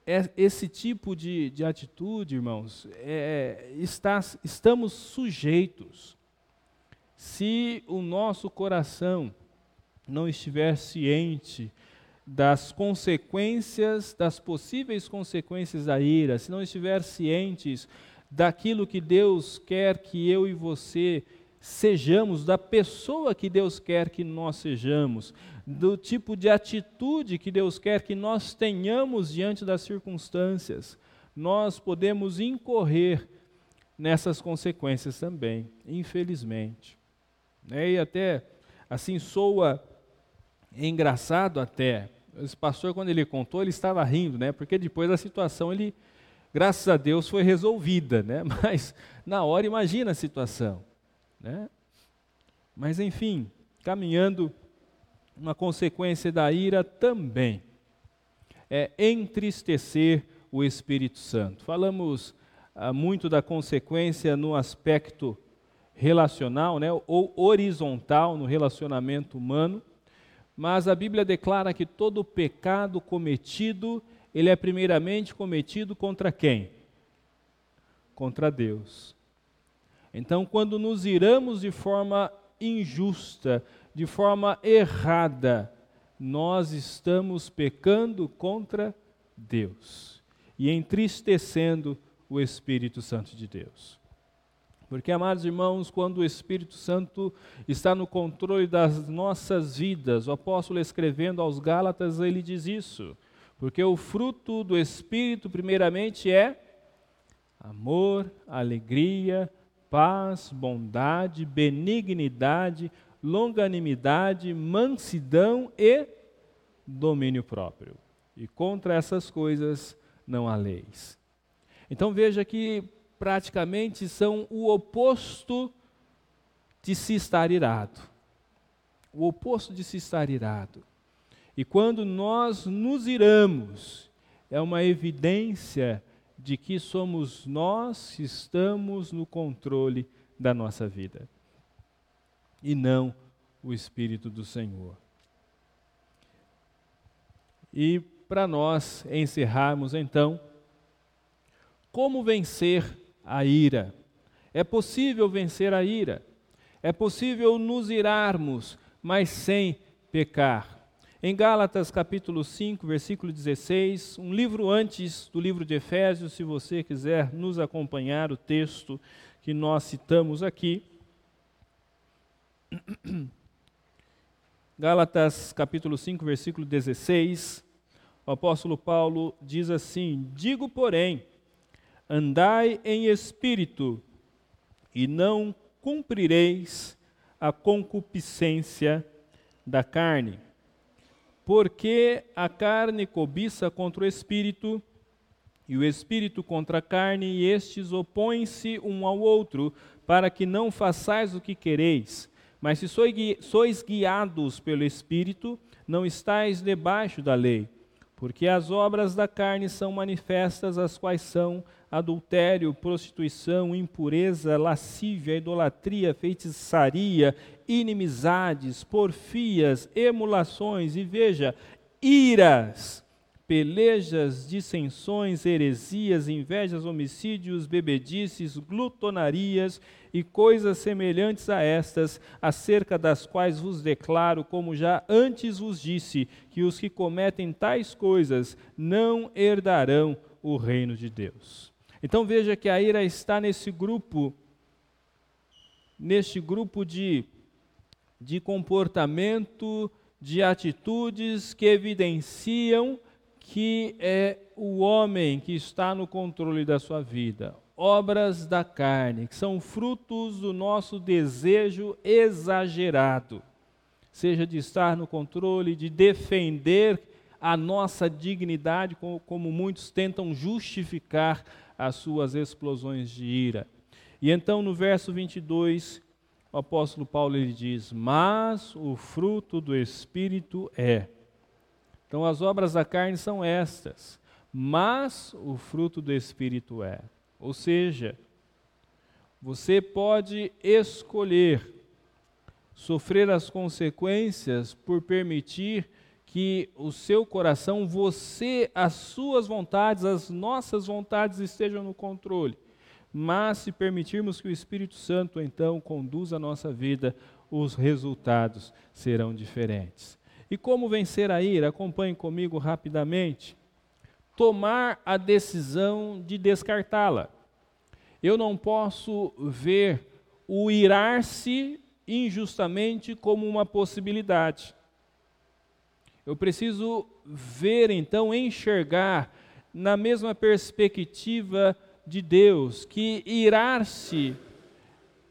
[SPEAKER 1] é, esse tipo de, de atitude, irmãos, é, está, estamos sujeitos. Se o nosso coração não estiver ciente das consequências, das possíveis consequências da ira, se não estiver cientes daquilo que Deus quer que eu e você sejamos, da pessoa que Deus quer que nós sejamos, do tipo de atitude que Deus quer que nós tenhamos diante das circunstâncias, nós podemos incorrer nessas consequências também, infelizmente. Né? E até assim soa engraçado até. Esse pastor, quando ele contou, ele estava rindo, né? Porque depois a situação, ele, graças a Deus, foi resolvida, né? [laughs] Mas na hora, imagina a situação. Né? Mas, enfim, caminhando, uma consequência da ira também é entristecer o Espírito Santo. Falamos ah, muito da consequência no aspecto relacional, né, ou horizontal no relacionamento humano, mas a Bíblia declara que todo pecado cometido, ele é primeiramente cometido contra quem? Contra Deus. Então, quando nos iramos de forma injusta, de forma errada, nós estamos pecando contra Deus e entristecendo o Espírito Santo de Deus. Porque, amados irmãos, quando o Espírito Santo está no controle das nossas vidas, o apóstolo escrevendo aos Gálatas, ele diz isso. Porque o fruto do Espírito, primeiramente, é amor, alegria, paz, bondade, benignidade, longanimidade, mansidão e domínio próprio. E contra essas coisas não há leis. Então veja que praticamente são o oposto de se estar irado. O oposto de se estar irado. E quando nós nos iramos, é uma evidência de que somos nós que estamos no controle da nossa vida e não o Espírito do Senhor. E para nós encerrarmos então, como vencer a ira? É possível vencer a ira, é possível nos irarmos, mas sem pecar. Em Gálatas capítulo 5, versículo 16, um livro antes do livro de Efésios, se você quiser nos acompanhar o texto que nós citamos aqui. [clears throat] Gálatas capítulo 5, versículo 16, o apóstolo Paulo diz assim: Digo, porém, andai em espírito, e não cumprireis a concupiscência da carne porque a carne cobiça contra o espírito, e o espírito contra a carne, e estes opõem-se um ao outro, para que não façais o que quereis. Mas se sois guiados pelo espírito, não estáis debaixo da lei. Porque as obras da carne são manifestas, as quais são adultério, prostituição, impureza, lascívia, idolatria, feitiçaria, inimizades, porfias, emulações e veja, iras, pelejas, dissensões, heresias, invejas, homicídios, bebedices, glutonarias e coisas semelhantes a estas, acerca das quais vos declaro, como já antes vos disse, que os que cometem tais coisas não herdarão o reino de Deus. Então veja que a ira está nesse grupo, neste grupo de, de comportamento, de atitudes que evidenciam que é o homem que está no controle da sua vida. Obras da carne, que são frutos do nosso desejo exagerado, seja de estar no controle, de defender a nossa dignidade, como, muitos tentam justificar as suas explosões de ira. E então no verso 22, o apóstolo Paulo ele diz: "Mas o fruto do espírito é então, as obras da carne são estas, mas o fruto do Espírito é. Ou seja, você pode escolher sofrer as consequências por permitir que o seu coração, você, as suas vontades, as nossas vontades estejam no controle. Mas se permitirmos que o Espírito Santo então conduza a nossa vida, os resultados serão diferentes. E como vencer a ira? Acompanhe comigo rapidamente. Tomar a decisão de descartá-la. Eu não posso ver o irar-se injustamente como uma possibilidade. Eu preciso ver, então, enxergar na mesma perspectiva de Deus, que irar-se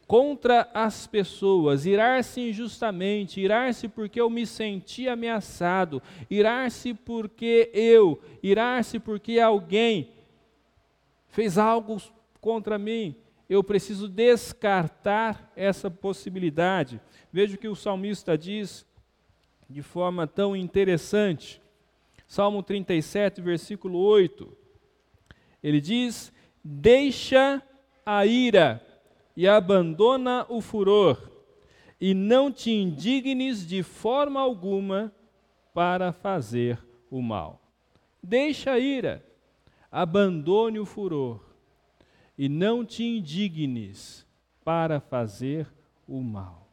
[SPEAKER 1] contra as pessoas, irar-se injustamente, irar-se porque eu me senti ameaçado, irar-se porque eu, irar-se porque alguém fez algo contra mim. Eu preciso descartar essa possibilidade. Veja o que o salmista diz de forma tão interessante. Salmo 37, versículo 8. Ele diz: Deixa a ira e abandona o furor, e não te indignes de forma alguma para fazer o mal. Deixa a ira, abandone o furor, e não te indignes para fazer o mal.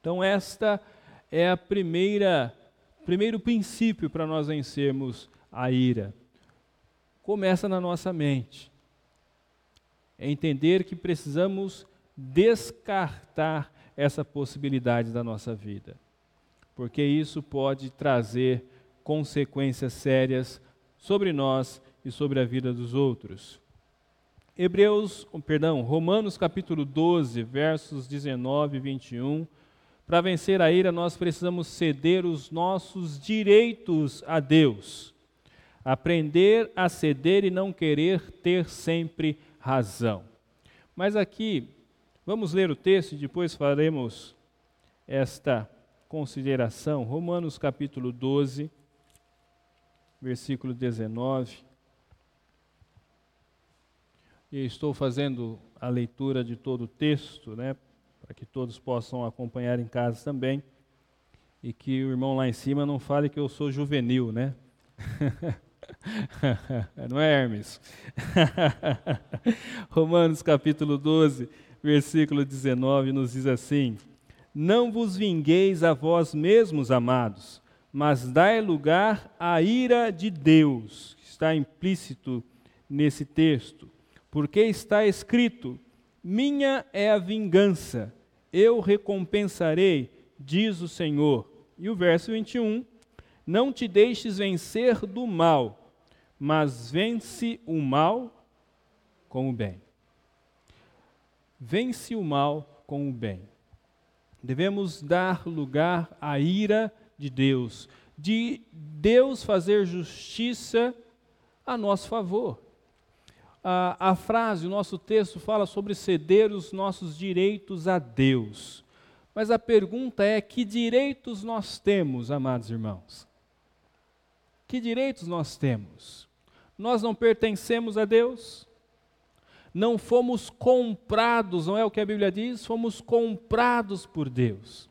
[SPEAKER 1] Então esta é a primeira primeiro princípio para nós vencermos a ira. Começa na nossa mente é entender que precisamos descartar essa possibilidade da nossa vida, porque isso pode trazer consequências sérias sobre nós e sobre a vida dos outros. Hebreus, perdão, Romanos capítulo 12, versos 19 e 21. Para vencer a ira, nós precisamos ceder os nossos direitos a Deus. Aprender a ceder e não querer ter sempre razão. Mas aqui, vamos ler o texto e depois faremos esta consideração. Romanos capítulo 12, versículo 19. E estou fazendo a leitura de todo o texto, né, para que todos possam acompanhar em casa também. E que o irmão lá em cima não fale que eu sou juvenil, né? [laughs] Não é, Hermes? [laughs] Romanos capítulo 12, versículo 19 nos diz assim: Não vos vingueis a vós mesmos, amados, mas dai lugar à ira de Deus, que está implícito nesse texto, porque está escrito: Minha é a vingança, eu recompensarei, diz o Senhor. E o verso 21 não te deixes vencer do mal, mas vence o mal com o bem. Vence o mal com o bem. Devemos dar lugar à ira de Deus, de Deus fazer justiça a nosso favor. A, a frase, o nosso texto fala sobre ceder os nossos direitos a Deus. Mas a pergunta é: que direitos nós temos, amados irmãos? Que direitos nós temos? Nós não pertencemos a Deus, não fomos comprados, não é o que a Bíblia diz? Fomos comprados por Deus.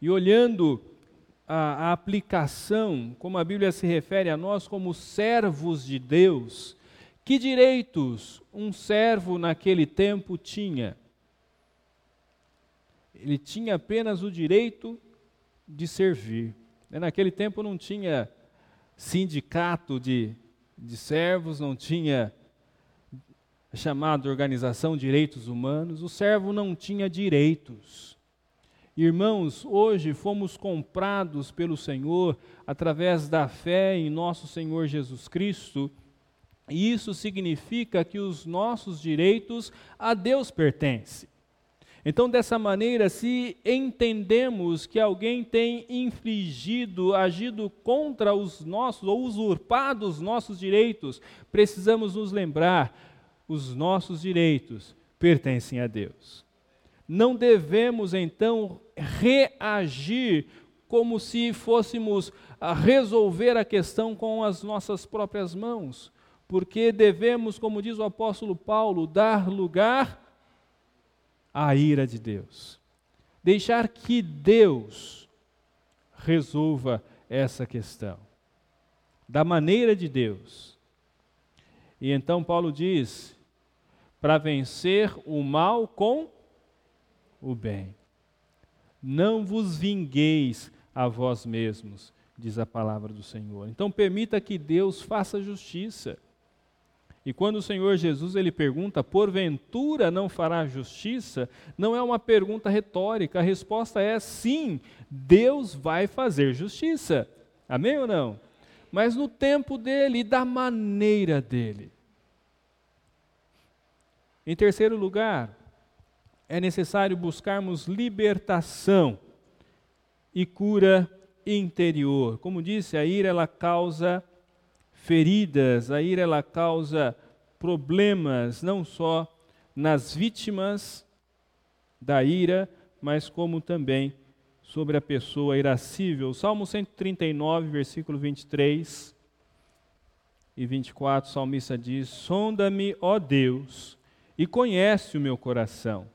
[SPEAKER 1] E olhando a, a, aplicação, como a Bíblia se refere a nós como servos de Deus, que direitos um servo naquele tempo tinha? Ele tinha apenas o direito de servir. Naquele tempo não tinha sindicato de, de servos, não tinha chamada Organização Direitos Humanos, o servo não tinha direitos. Irmãos, hoje fomos comprados pelo Senhor através da fé em nosso Senhor Jesus Cristo, isso significa que os nossos direitos a Deus pertencem. Então, dessa maneira, se entendemos que alguém tem infligido, agido contra os nossos, ou usurpado os nossos direitos, precisamos nos lembrar: os nossos direitos pertencem a Deus. Não devemos, então, reagir como se fôssemos resolver a questão com as nossas próprias mãos, porque devemos, como diz o apóstolo Paulo, dar lugar a ira de Deus. Deixar que Deus resolva essa questão, da maneira de Deus. E então Paulo diz: para vencer o mal com o bem. Não vos vingueis a vós mesmos, diz a palavra do Senhor. Então permita que Deus faça justiça. E quando o Senhor Jesus ele pergunta, porventura não fará justiça, não é uma pergunta retórica, a resposta é sim, Deus vai fazer justiça. Amém ou não? Mas no tempo dele e da maneira dele. Em terceiro lugar, é necessário buscarmos libertação e cura interior. Como disse, a ira ela causa feridas, a ira ela causa problemas não só nas vítimas da ira, mas como também sobre a pessoa irascível. Salmo 139, versículo 23 e 24, o salmista diz: Sonda-me, ó Deus, e conhece o meu coração.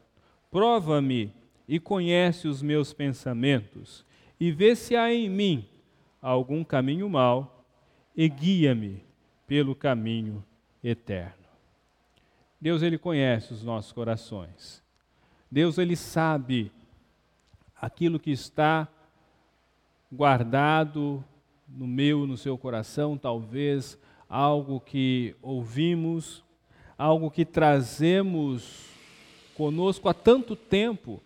[SPEAKER 1] Prova-me e conhece os meus pensamentos, e vê se há em mim algum caminho mau e guia-me pelo caminho eterno. Deus ele conhece os nossos corações. Deus ele sabe aquilo que está guardado no meu, no seu coração, talvez algo que ouvimos, algo que trazemos conosco há tanto tempo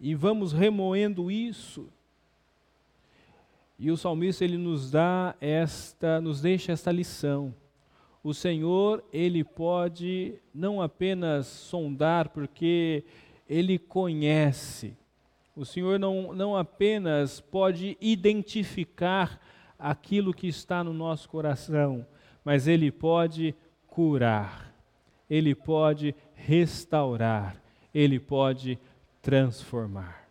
[SPEAKER 1] e vamos remoendo isso e o salmista ele nos dá esta, nos deixa esta lição. O Senhor, ele pode não apenas sondar porque ele conhece. O Senhor não, não apenas pode identificar aquilo que está no nosso coração, mas ele pode curar. Ele pode restaurar, ele pode transformar.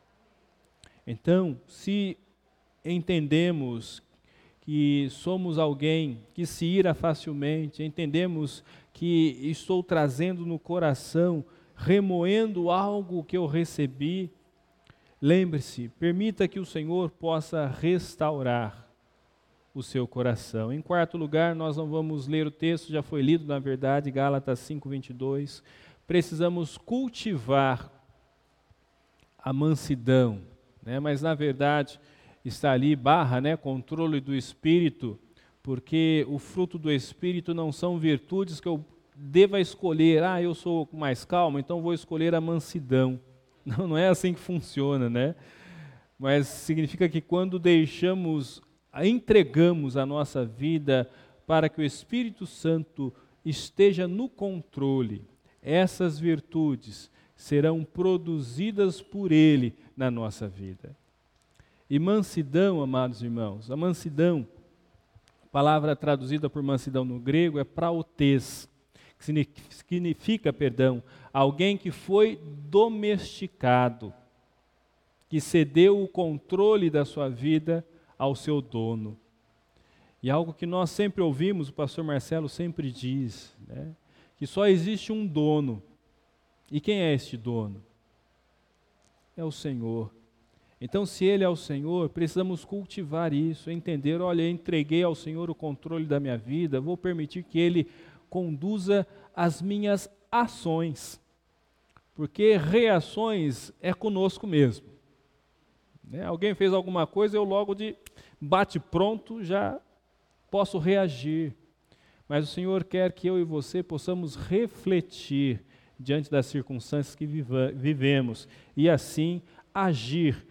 [SPEAKER 1] Então, se entendemos que somos alguém que se ira facilmente, entendemos que estou trazendo no coração, remoendo algo que eu recebi. Lembre-se, permita que o Senhor possa restaurar o seu coração. Em quarto lugar, nós não vamos ler o texto, já foi lido na verdade, Gálatas 5:22. Precisamos cultivar a mansidão, né? Mas na verdade, está ali, barra, né, controle do espírito, porque o fruto do espírito não são virtudes que eu deva escolher, ah, eu sou mais calmo, então vou escolher a mansidão. [laughs] Não, não é assim que funciona, né? Mas significa que quando deixamos, entregamos a nossa vida para que o Espírito Santo esteja no controle, essas virtudes serão produzidas por Ele na nossa vida. E mansidão, amados irmãos, a mansidão, a palavra traduzida por mansidão no grego é praotes, que significa, perdão, alguém que foi domesticado, que cedeu o controle da sua vida ao seu dono. E algo que nós sempre ouvimos, o pastor Marcelo sempre diz, né, que só existe um dono. E quem é este dono? É o Senhor Então, se Ele é o Senhor, precisamos cultivar isso, entender: olha, entreguei ao Senhor o controle da minha vida, vou permitir que Ele conduza as minhas ações, porque reações é conosco mesmo. Né? Alguém fez alguma coisa, eu logo de bate pronto já posso reagir. Mas o Senhor quer que eu e você possamos refletir diante das circunstâncias que vivemos e assim agir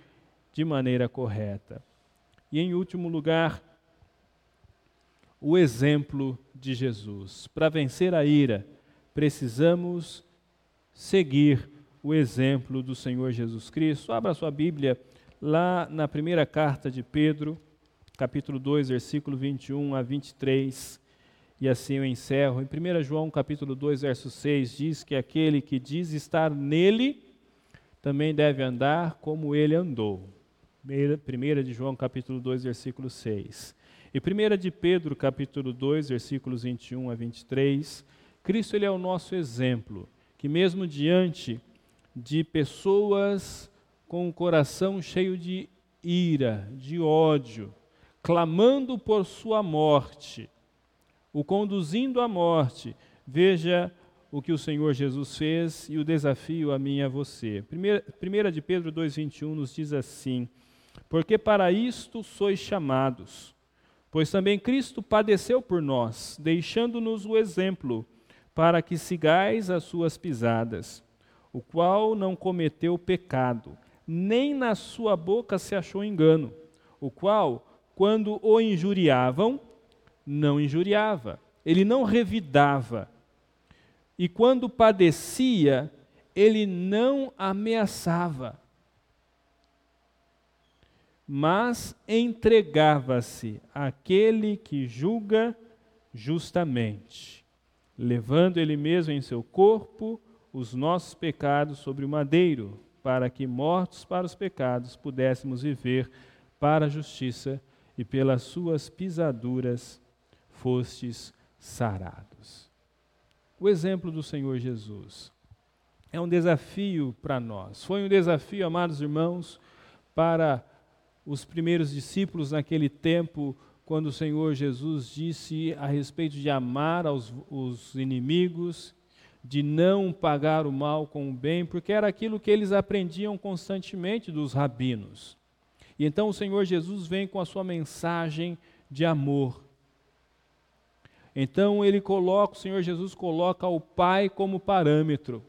[SPEAKER 1] de maneira correta. E em último lugar, o exemplo de Jesus. Para vencer a ira, precisamos seguir o exemplo do Senhor Jesus Cristo. Abra sua Bíblia lá na primeira carta de Pedro, capítulo 2, versículo 21 a 23. E assim eu encerro. Em 1 João, capítulo 2, verso 6, diz que aquele que diz estar nele também deve andar como ele andou. 1 de João, capítulo 2, versículo 6. E 1 de Pedro, capítulo 2, versículos 21 a 23, Cristo ele é o nosso exemplo, que mesmo diante de pessoas com o coração cheio de ira, de ódio, clamando por sua morte, o conduzindo à morte, veja o que o Senhor Jesus fez e o desafio a mim e a você. 1 de Pedro 2,21 nos diz assim: porque para isto sois chamados. Pois também Cristo padeceu por nós, deixando-nos o exemplo, para que sigais as suas pisadas, o qual não cometeu pecado, nem na sua boca se achou engano, o qual, quando o injuriavam, não injuriava, ele não revidava, e quando padecia, ele não ameaçava mas entregava-se àquele que julga justamente, levando ele mesmo em seu corpo os nossos pecados sobre o madeiro, para que, mortos para os pecados, pudéssemos viver para a justiça, e pelas suas pisaduras fostes sarados. O exemplo do Senhor Jesus é um desafio para nós. Foi um desafio, amados irmãos, para os primeiros discípulos naquele tempo, quando o Senhor Jesus disse a respeito de amar aos, os inimigos, de não pagar o mal com o bem, porque era aquilo que eles aprendiam constantemente dos rabinos. E então o Senhor Jesus vem com a sua mensagem de amor. Então ele coloca, o Senhor Jesus coloca o Pai como parâmetro.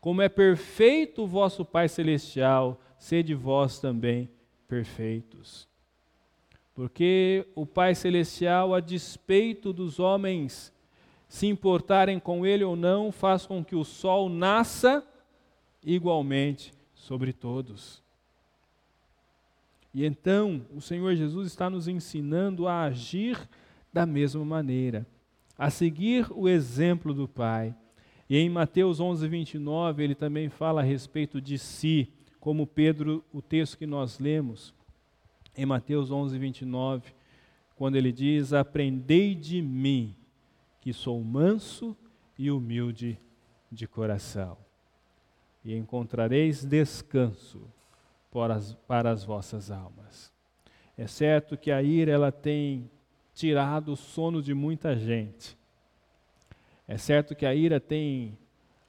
[SPEAKER 1] Como é perfeito o vosso Pai celestial, sede vós também perfeitos. Porque o Pai Celestial, a despeito dos homens se importarem com Ele ou não, faz com que o sol nasça igualmente sobre todos. E então o Senhor Jesus está nos ensinando a agir da mesma maneira, a seguir o exemplo do Pai. E em Mateus 11, 29, ele também fala a respeito de si como Pedro, o texto que nós lemos em Mateus 11, 29, quando ele diz: Aprendei de mim, que sou manso e humilde de coração, e encontrareis descanso para as, para as vossas almas. É certo que a ira ela tem tirado o sono de muita gente. É certo que a ira tem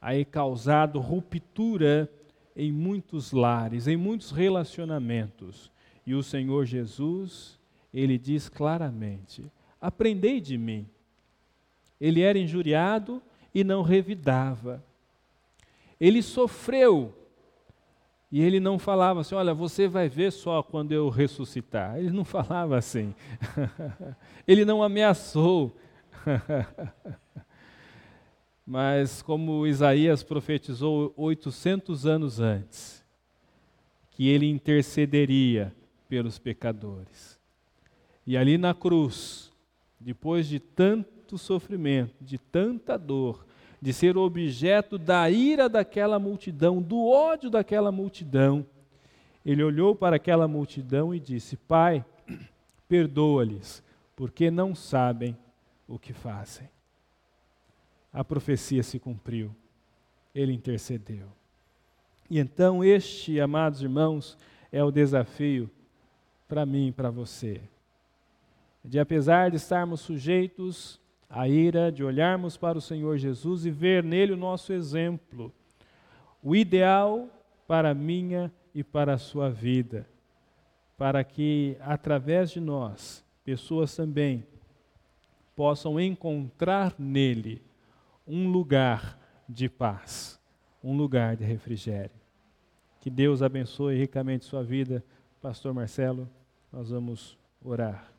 [SPEAKER 1] aí causado ruptura em muitos lares, em muitos relacionamentos. E o Senhor Jesus, ele diz claramente: Aprendei de mim. Ele era injuriado e não revidava. Ele sofreu e ele não falava assim: Olha, você vai ver só quando eu ressuscitar. Ele não [laughs] falava assim. [laughs] ele não ameaçou. [laughs] Mas como Isaías profetizou 800 anos antes, que ele intercederia pelos pecadores. E ali na cruz, depois de tanto sofrimento, de tanta dor, de ser objeto da ira daquela multidão, do ódio daquela multidão, ele olhou para aquela multidão e disse: Pai, [clears throat] perdoa-lhes, porque não sabem o que fazem a profecia se cumpriu. Ele intercedeu. E então, este, amados irmãos, é o desafio para mim e para você. De apesar de estarmos sujeitos à ira, de olharmos para o Senhor Jesus e ver nele o nosso exemplo, o ideal para a minha e para a sua vida, para que através de nós, pessoas também possam encontrar nele um lugar de paz, um lugar de refrigério. Que Deus abençoe ricamente sua vida. Pastor Marcelo, nós vamos orar.